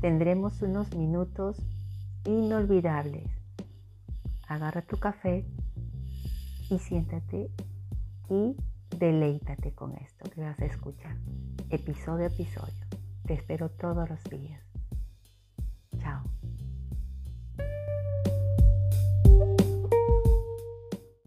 tendremos unos minutos inolvidables. Agarra tu café y siéntate y deleítate con esto que vas a escuchar, episodio a episodio. Te espero todos los días.